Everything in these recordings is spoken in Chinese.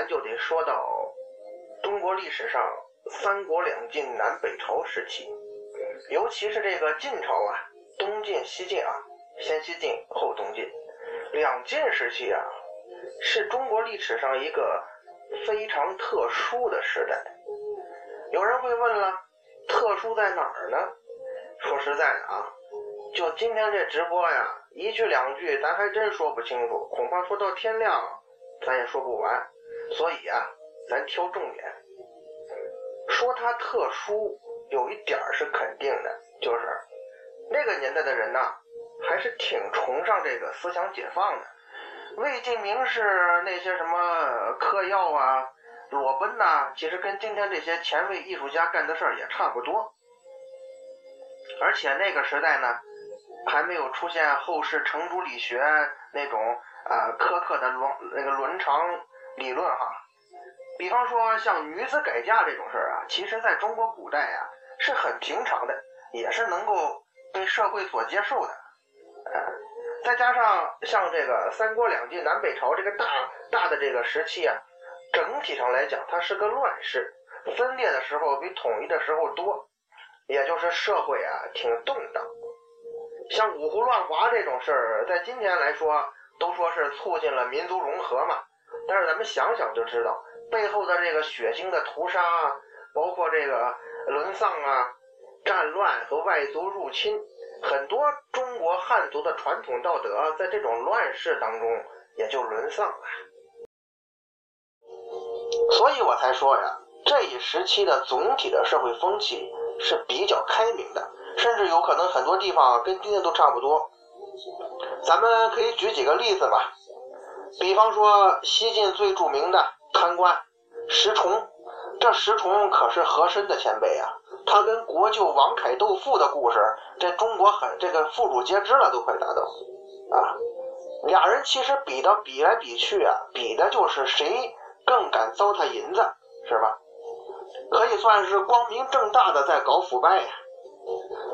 咱就得说到中国历史上三国两晋南北朝时期，尤其是这个晋朝啊，东晋、西晋啊，先西晋后东晋，两晋时期啊，是中国历史上一个非常特殊的时代。有人会问了，特殊在哪儿呢？说实在的啊，就今天这直播呀，一句两句咱还真说不清楚，恐怕说到天亮。咱也说不完，所以啊，咱挑重点说它特殊。有一点是肯定的，就是那个年代的人呐，还是挺崇尚这个思想解放的。魏晋名士那些什么嗑药啊、裸奔呐，其实跟今天这些前卫艺术家干的事儿也差不多。而且那个时代呢，还没有出现后世程朱理学那种。啊，苛刻的伦那个伦常理论哈，比方说像女子改嫁这种事儿啊，其实在中国古代呀是很平常的，也是能够被社会所接受的。呃，再加上像这个三国两晋南北朝这个大大的这个时期啊，整体上来讲它是个乱世，分裂的时候比统一的时候多，也就是社会啊挺动荡。像五胡乱华这种事儿，在今天来说。都说是促进了民族融合嘛，但是咱们想想就知道，背后的这个血腥的屠杀啊，包括这个沦丧啊、战乱和外族入侵，很多中国汉族的传统道德在这种乱世当中也就沦丧了。所以我才说呀，这一时期的总体的社会风气是比较开明的，甚至有可能很多地方跟今天都差不多。咱们可以举几个例子吧，比方说西晋最著名的贪官石崇，这石崇可是和珅的前辈啊，他跟国舅王凯斗富的故事，这中国很这个妇孺皆知了，都快达到啊。俩人其实比的比来比去啊，比的就是谁更敢糟蹋银子，是吧？可以算是光明正大的在搞腐败呀。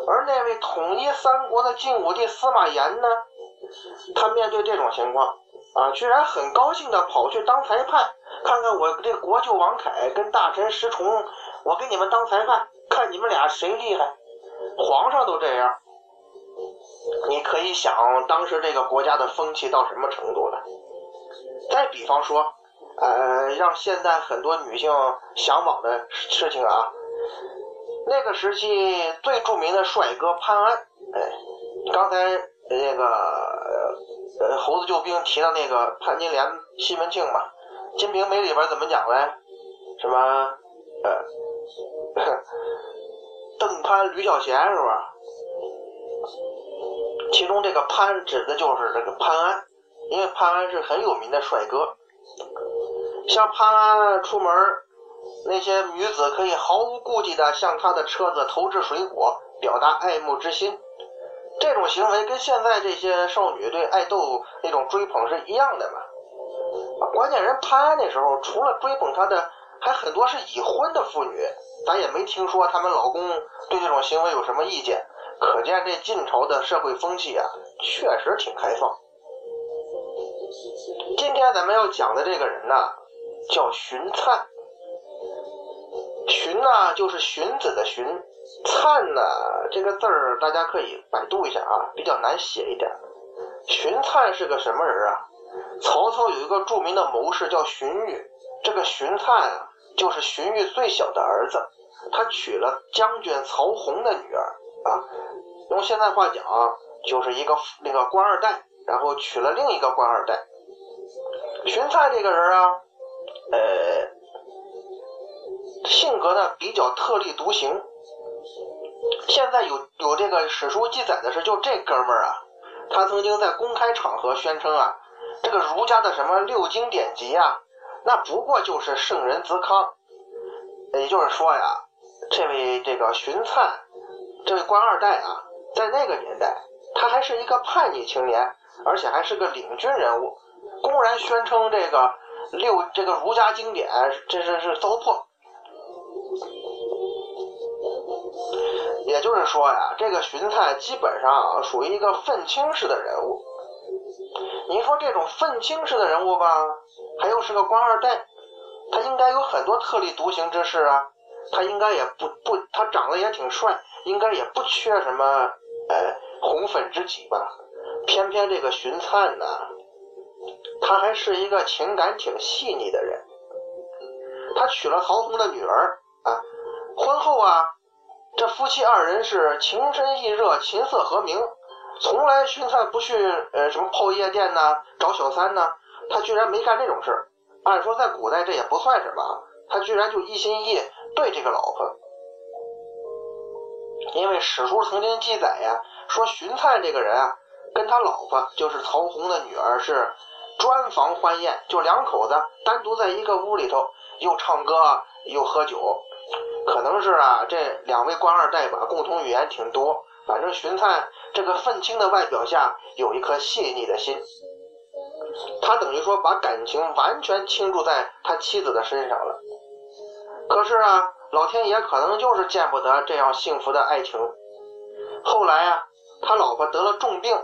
而那位统一三国的晋武帝司马炎呢？他面对这种情况啊，居然很高兴的跑去当裁判，看看我这国舅王凯跟大臣石崇，我给你们当裁判，看你们俩谁厉害。皇上都这样，你可以想当时这个国家的风气到什么程度了。再比方说，呃，让现在很多女性向往的事情啊，那个时期最著名的帅哥潘安，哎，刚才。那个呃，猴子救兵提到那个潘金莲、西门庆嘛，《金瓶梅》里边怎么讲嘞？什么呃，邓潘、吕小贤是吧？其中这个潘指的就是这个潘安，因为潘安是很有名的帅哥。像潘安出门，那些女子可以毫无顾忌的向他的车子投掷水果，表达爱慕之心。这种行为跟现在这些少女对爱豆那种追捧是一样的嘛？关键人潘安那时候除了追捧他的，还很多是已婚的妇女，咱也没听说他们老公对这种行为有什么意见。可见这晋朝的社会风气啊，确实挺开放。今天咱们要讲的这个人呢，叫荀粲。荀呢，就是荀子的荀。灿呢，这个字儿大家可以百度一下啊，比较难写一点。荀灿是个什么人啊？曹操有一个著名的谋士叫荀彧，这个荀灿啊，就是荀彧最小的儿子，他娶了将军曹洪的女儿啊。用现在话讲，就是一个那个官二代，然后娶了另一个官二代。荀灿这个人啊，呃，性格呢比较特立独行。现在有有这个史书记载的是，就这哥们儿啊，他曾经在公开场合宣称啊，这个儒家的什么六经典籍啊，那不过就是圣人自康。也就是说呀，这位这个荀粲，这位官二代啊，在那个年代，他还是一个叛逆青年，而且还是个领军人物，公然宣称这个六这个儒家经典，这是是糟粕。也就是说呀，这个荀粲基本上属于一个愤青式的人物。你说这种愤青式的人物吧，他又是个官二代，他应该有很多特立独行之事啊。他应该也不不，他长得也挺帅，应该也不缺什么呃红粉知己吧。偏偏这个荀粲呢，他还是一个情感挺细腻的人。他娶了曹洪的女儿啊，婚后啊。这夫妻二人是情深意热，琴瑟和鸣，从来荀粲不去呃什么泡夜店呐，找小三呐，他居然没干这种事。按说在古代这也不算什么，他居然就一心一意对这个老婆。因为史书曾经记载呀，说荀粲这个人啊，跟他老婆就是曹洪的女儿是专房欢宴，就两口子单独在一个屋里头，又唱歌又喝酒。可能是啊，这两位官二代吧，共同语言挺多。反正荀粲这个愤青的外表下有一颗细腻的心，他等于说把感情完全倾注在他妻子的身上了。可是啊，老天爷可能就是见不得这样幸福的爱情。后来啊，他老婆得了重病，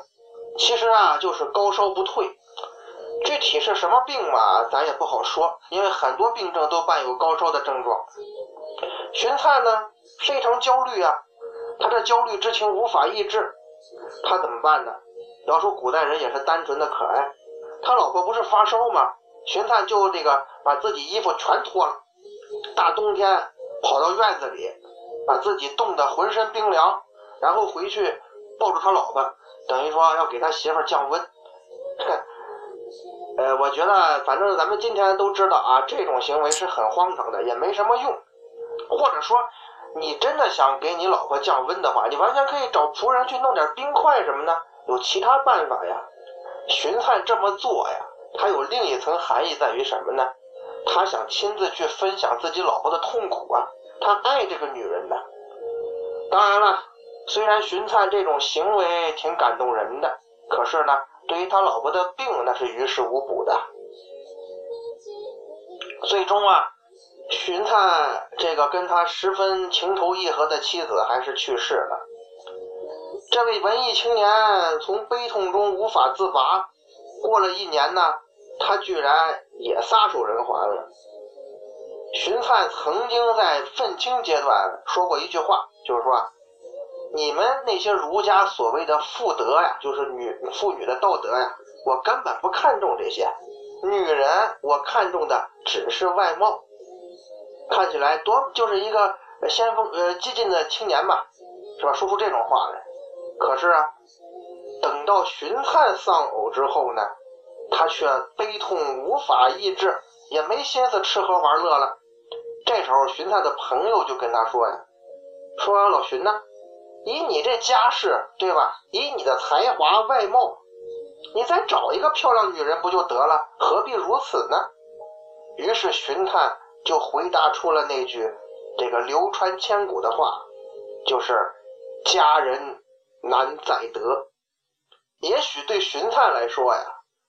其实啊就是高烧不退，具体是什么病嘛，咱也不好说，因为很多病症都伴有高烧的症状。荀粲呢非常焦虑啊，他这焦虑之情无法抑制，他怎么办呢？要说古代人也是单纯的可爱，他老婆不是发烧吗？荀粲就这个把自己衣服全脱了，大冬天跑到院子里，把自己冻得浑身冰凉，然后回去抱住他老婆，等于说要给他媳妇降温。呃，我觉得反正咱们今天都知道啊，这种行为是很荒唐的，也没什么用。或者说，你真的想给你老婆降温的话，你完全可以找仆人去弄点冰块什么的，有其他办法呀。荀粲这么做呀，他有另一层含义在于什么呢？他想亲自去分享自己老婆的痛苦啊，他爱这个女人的。当然了，虽然荀粲这种行为挺感动人的，可是呢，对于他老婆的病那是于事无补的。最终啊。荀粲这个跟他十分情投意合的妻子还是去世了。这位文艺青年从悲痛中无法自拔，过了一年呢，他居然也撒手人寰了。荀粲曾经在愤青阶段说过一句话，就是说：“你们那些儒家所谓的妇德呀，就是女妇女的道德呀，我根本不看重这些。女人，我看重的只是外貌。”看起来多就是一个先锋呃激进的青年嘛，是吧？说出这种话来。可是啊，等到荀粲丧偶之后呢，他却悲痛无法抑制，也没心思吃喝玩乐了。这时候，荀粲的朋友就跟他说呀：“说老荀呐，以你这家世，对吧？以你的才华外貌，你再找一个漂亮女人不就得了？何必如此呢？”于是荀探。就回答出了那句这个流传千古的话，就是“佳人难再得”。也许对荀粲来说呀，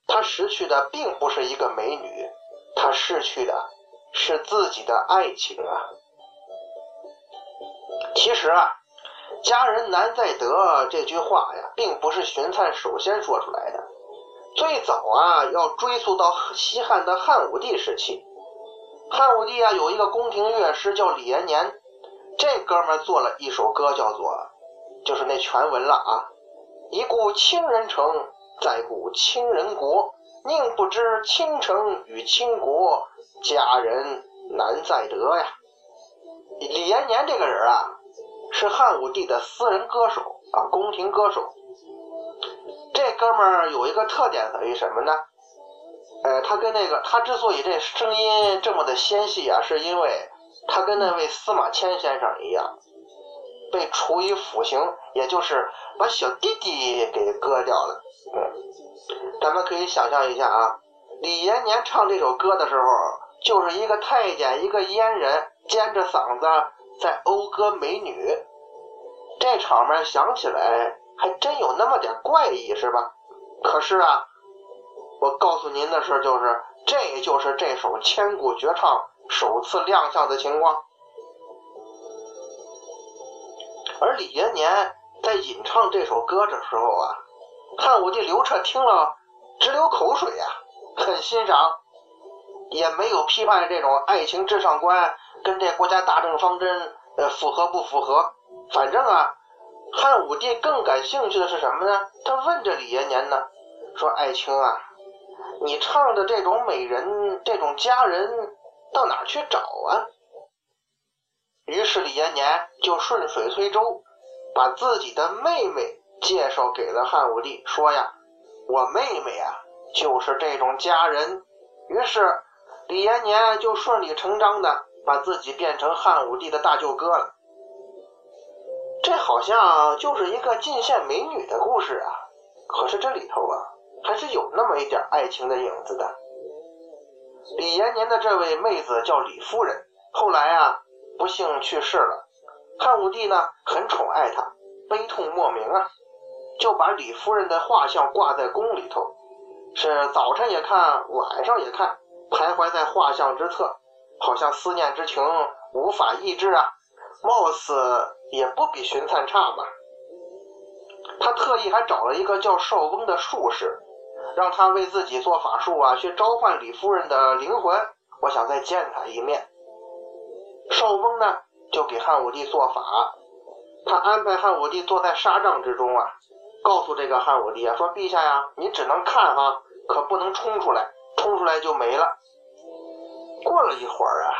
他失去的并不是一个美女，他失去的是自己的爱情啊。其实啊，“佳人难再得”这句话呀，并不是荀粲首先说出来的，最早啊，要追溯到西汉的汉武帝时期。汉武帝啊，有一个宫廷乐师叫李延年，这哥们做了一首歌，叫做，就是那全文了啊。一顾倾人城，再顾倾人国，宁不知倾城与倾国，佳人难再得呀。李延年这个人啊，是汉武帝的私人歌手啊，宫廷歌手。这哥们儿有一个特点在于什么呢？呃，他跟那个，他之所以这声音这么的纤细啊，是因为他跟那位司马迁先生一样，被处以腐刑，也就是把小弟弟给割掉了。嗯，咱们可以想象一下啊，李延年唱这首歌的时候，就是一个太监，一个阉人，尖着嗓子在讴歌美女，这场面想起来还真有那么点怪异，是吧？可是啊。我告诉您的是，就是这就是这首千古绝唱首次亮相的情况。而李延年在吟唱这首歌的时候啊，汉武帝刘彻听了直流口水呀，很欣赏，也没有批判这种爱情至上观跟这国家大政方针呃符合不符合。反正啊，汉武帝更感兴趣的是什么呢？他问这李延年呢，说：“爱卿啊，你唱的这种美人，这种佳人，到哪去找啊？”于是李延年就顺水推舟，把自己的妹妹介绍给了汉武帝，说呀：“我妹妹啊，就是这种佳人。”于是李延年就顺理成章的把自己变成汉武帝的大舅哥了。这好像就是一个进献美女的故事啊，可是这里头啊，还是有那么一点爱情的影子的。李延年的这位妹子叫李夫人，后来啊。不幸去世了，汉武帝呢很宠爱她，悲痛莫名啊，就把李夫人的画像挂在宫里头，是早晨也看，晚上也看，徘徊在画像之侧，好像思念之情无法抑制啊，貌似也不比荀灿差吧。他特意还找了一个叫邵翁的术士，让他为自己做法术啊，去召唤李夫人的灵魂，我想再见他一面。邵翁呢，就给汉武帝做法，他安排汉武帝坐在纱帐之中啊，告诉这个汉武帝啊，说陛下呀，你只能看哈，可不能冲出来，冲出来就没了。过了一会儿啊，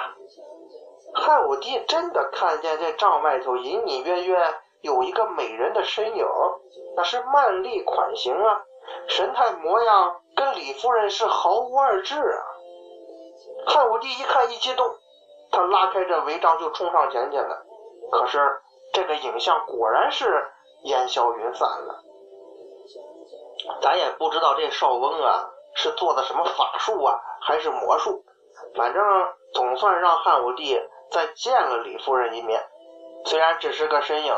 汉武帝真的看见这帐外头隐隐约约有一个美人的身影，那是曼丽款型啊，神态模样跟李夫人是毫无二致啊。汉武帝一看一激动。他拉开这帷帐就冲上前去了，可是这个影像果然是烟消云散了。咱也不知道这邵翁啊是做的什么法术啊，还是魔术，反正总算让汉武帝再见了李夫人一面，虽然只是个身影。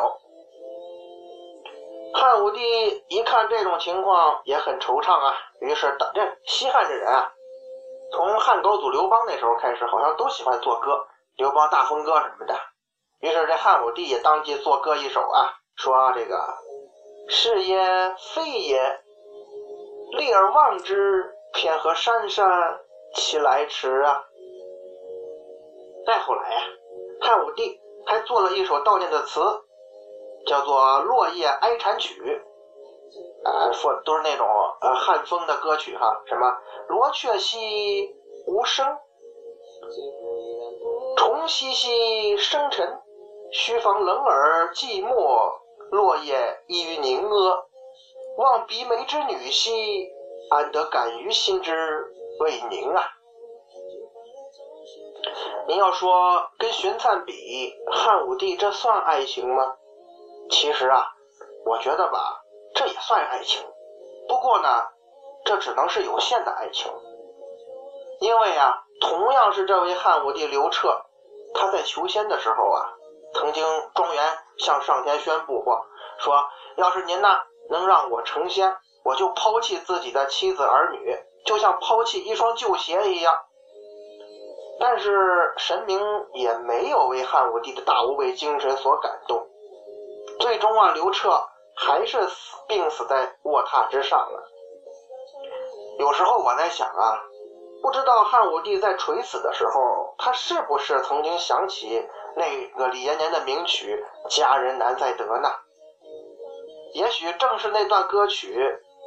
汉武帝一看这种情况也很惆怅啊，于是等这西汉这人啊。从汉高祖刘邦那时候开始，好像都喜欢作歌，刘邦大风歌什么的。于是这汉武帝也当即作歌一首啊，说这个是也非也，立而望之，偏和山山其来迟啊。再后来呀，汉武帝还做了一首悼念的词，叫做《落叶哀蝉曲》。啊，说都是那种呃汉风的歌曲哈，什么罗雀兮无声，虫兮兮生尘，须防冷耳寂寞，落叶依于凝阿。望鼻眉之女兮，安得感于心之未宁啊？您要说跟荀灿比，汉武帝这算爱情吗？其实啊，我觉得吧。这也算爱情，不过呢，这只能是有限的爱情，因为啊，同样是这位汉武帝刘彻，他在求仙的时候啊，曾经庄园向上天宣布过，说要是您呢能让我成仙，我就抛弃自己的妻子儿女，就像抛弃一双旧鞋一样。但是神明也没有为汉武帝的大无畏精神所感动，最终啊，刘彻。还是死病死在卧榻之上了。有时候我在想啊，不知道汉武帝在垂死的时候，他是不是曾经想起那个李延年的名曲《佳人难再得》呢？也许正是那段歌曲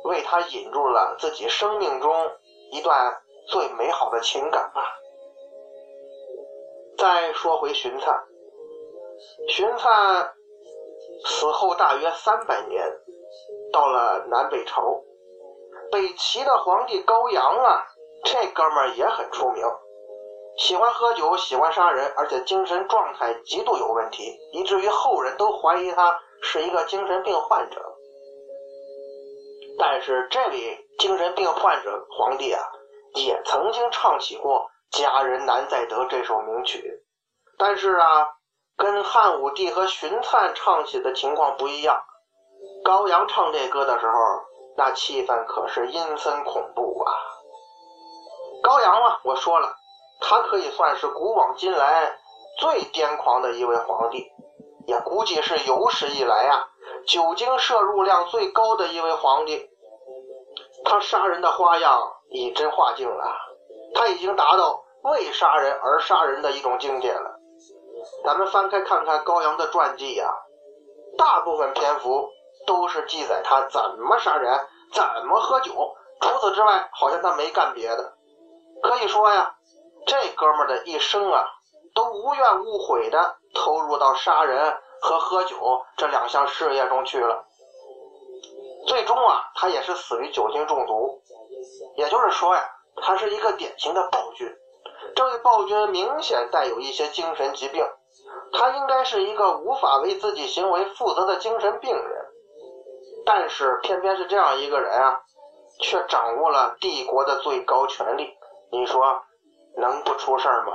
为他引入了自己生命中一段最美好的情感吧。再说回荀粲，荀粲。死后大约三百年，到了南北朝，北齐的皇帝高阳啊，这哥们儿也很出名，喜欢喝酒，喜欢杀人，而且精神状态极度有问题，以至于后人都怀疑他是一个精神病患者。但是这位精神病患者皇帝啊，也曾经唱起过《佳人难再得》这首名曲，但是啊。跟汉武帝和荀粲唱起的情况不一样，高阳唱这歌的时候，那气氛可是阴森恐怖啊。高阳啊，我说了，他可以算是古往今来最癫狂的一位皇帝。也估计是有史以来啊酒精摄入量最高的一位皇帝。他杀人的花样以真化境了，他已经达到为杀人而杀人的一种境界了。咱们翻开看看高阳的传记呀，大部分篇幅都是记载他怎么杀人、怎么喝酒，除此之外，好像他没干别的。可以说呀，这哥们的一生啊，都无怨无悔的投入到杀人和喝酒这两项事业中去了。最终啊，他也是死于酒精中毒。也就是说呀，他是一个典型的暴君。这位暴君明显带有一些精神疾病，他应该是一个无法为自己行为负责的精神病人。但是偏偏是这样一个人啊，却掌握了帝国的最高权力。你说能不出事儿吗？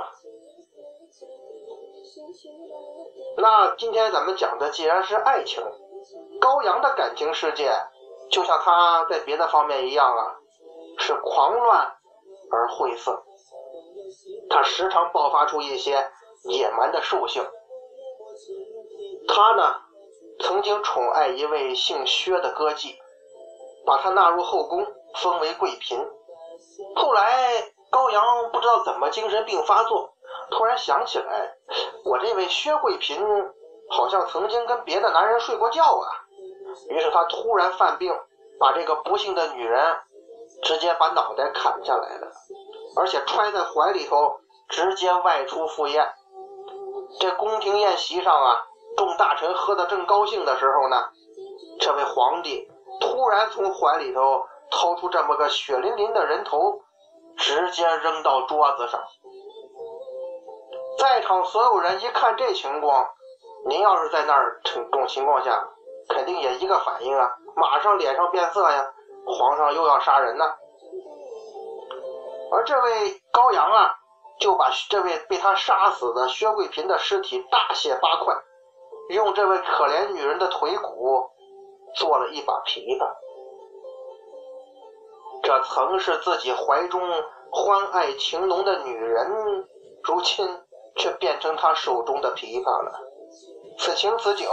那今天咱们讲的既然是爱情，高阳的感情世界。就像他在别的方面一样啊，是狂乱而晦涩。他时常爆发出一些野蛮的兽性。他呢，曾经宠爱一位姓薛的歌妓，把她纳入后宫，封为贵嫔。后来高阳不知道怎么精神病发作，突然想起来，我这位薛贵嫔好像曾经跟别的男人睡过觉啊。于是他突然犯病，把这个不幸的女人直接把脑袋砍下来了，而且揣在怀里头，直接外出赴宴。这宫廷宴席上啊，众大臣喝得正高兴的时候呢，这位皇帝突然从怀里头掏出这么个血淋淋的人头，直接扔到桌子上。在场所有人一看这情况，您要是在那儿这种情况下。肯定也一个反应啊，马上脸上变色呀，皇上又要杀人呢。而这位高阳啊，就把这位被他杀死的薛贵嫔的尸体大卸八块，用这位可怜女人的腿骨做了一把琵琶。这曾是自己怀中欢爱情浓的女人，如今却变成他手中的琵琶了。此情此景。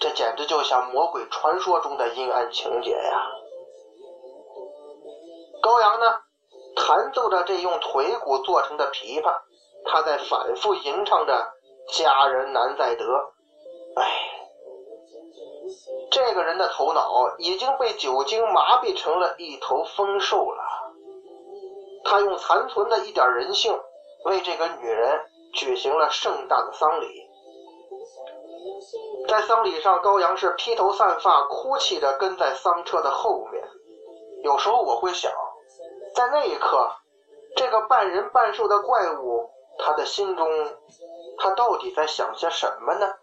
这简直就像魔鬼传说中的阴暗情节呀！高阳呢，弹奏着这用腿骨做成的琵琶，他在反复吟唱着“佳人难再得”。哎，这个人的头脑已经被酒精麻痹成了一头疯兽了。他用残存的一点人性，为这个女人举行了盛大的丧礼。在丧礼上，高阳是披头散发、哭泣着跟在丧车的后面。有时候我会想，在那一刻，这个半人半兽的怪物，他的心中，他到底在想些什么呢？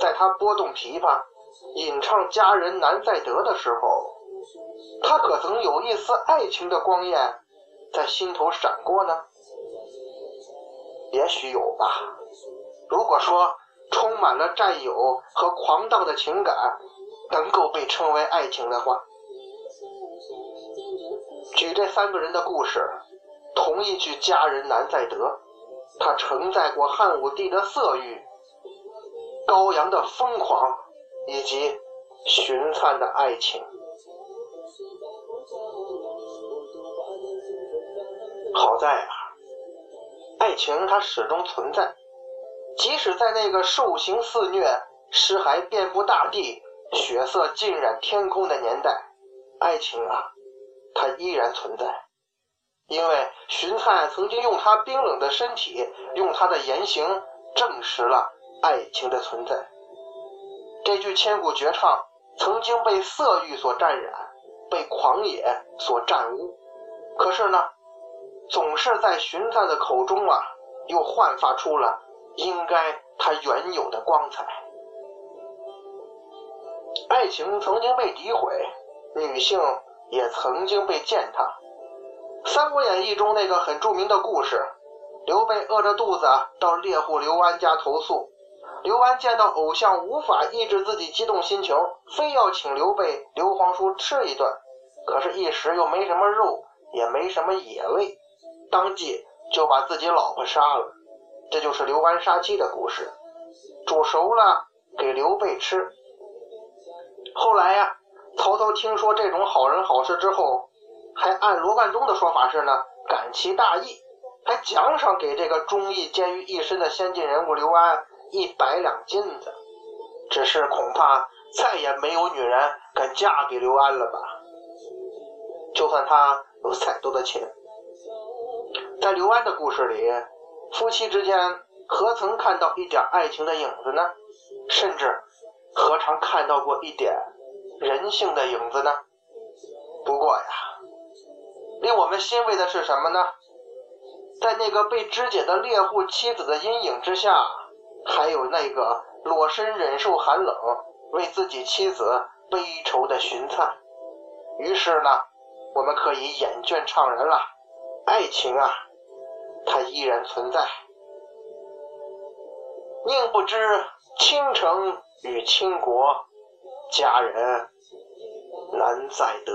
在他拨动琵琶，吟唱“佳人难再得”的时候，他可曾有一丝爱情的光焰在心头闪过呢？也许有吧。如果说充满了占有和狂荡的情感能够被称为爱情的话，举这三个人的故事，同一句“佳人难再得”，它承载过汉武帝的色欲、高阳的疯狂以及寻灿的爱情。好在啊，爱情它始终存在。即使在那个兽行肆虐、尸骸遍布大地、血色浸染天空的年代，爱情啊，它依然存在。因为荀灿曾经用他冰冷的身体、用他的言行，证实了爱情的存在。这句千古绝唱曾经被色欲所沾染，被狂野所占污，可是呢，总是在荀灿的口中啊，又焕发出了。应该它原有的光彩。爱情曾经被诋毁，女性也曾经被践踏。《三国演义》中那个很著名的故事，刘备饿着肚子到猎户刘安家投宿，刘安见到偶像无法抑制自己激动心情，非要请刘备、刘皇叔吃一顿，可是，一时又没什么肉，也没什么野味，当即就把自己老婆杀了。这就是刘安杀妻的故事。煮熟了给刘备吃。后来呀，曹操听说这种好人好事之后，还按罗贯中的说法是呢，感其大义，还奖赏给这个忠义兼于一身的先进人物刘安一百两金子。只是恐怕再也没有女人敢嫁给刘安了吧？就算他有再多的钱，在刘安的故事里，夫妻之间何曾看到一点爱情的影子呢？甚至何尝看到过一点人性的影子呢？不过呀，令我们欣慰的是什么呢？在那个被肢解的猎户妻子的阴影之下，还有那个。裸身忍受寒冷，为自己妻子悲愁的荀灿。于是呢，我们可以眼倦怅然了。爱情啊，它依然存在。宁不知倾城与倾国，佳人难再得。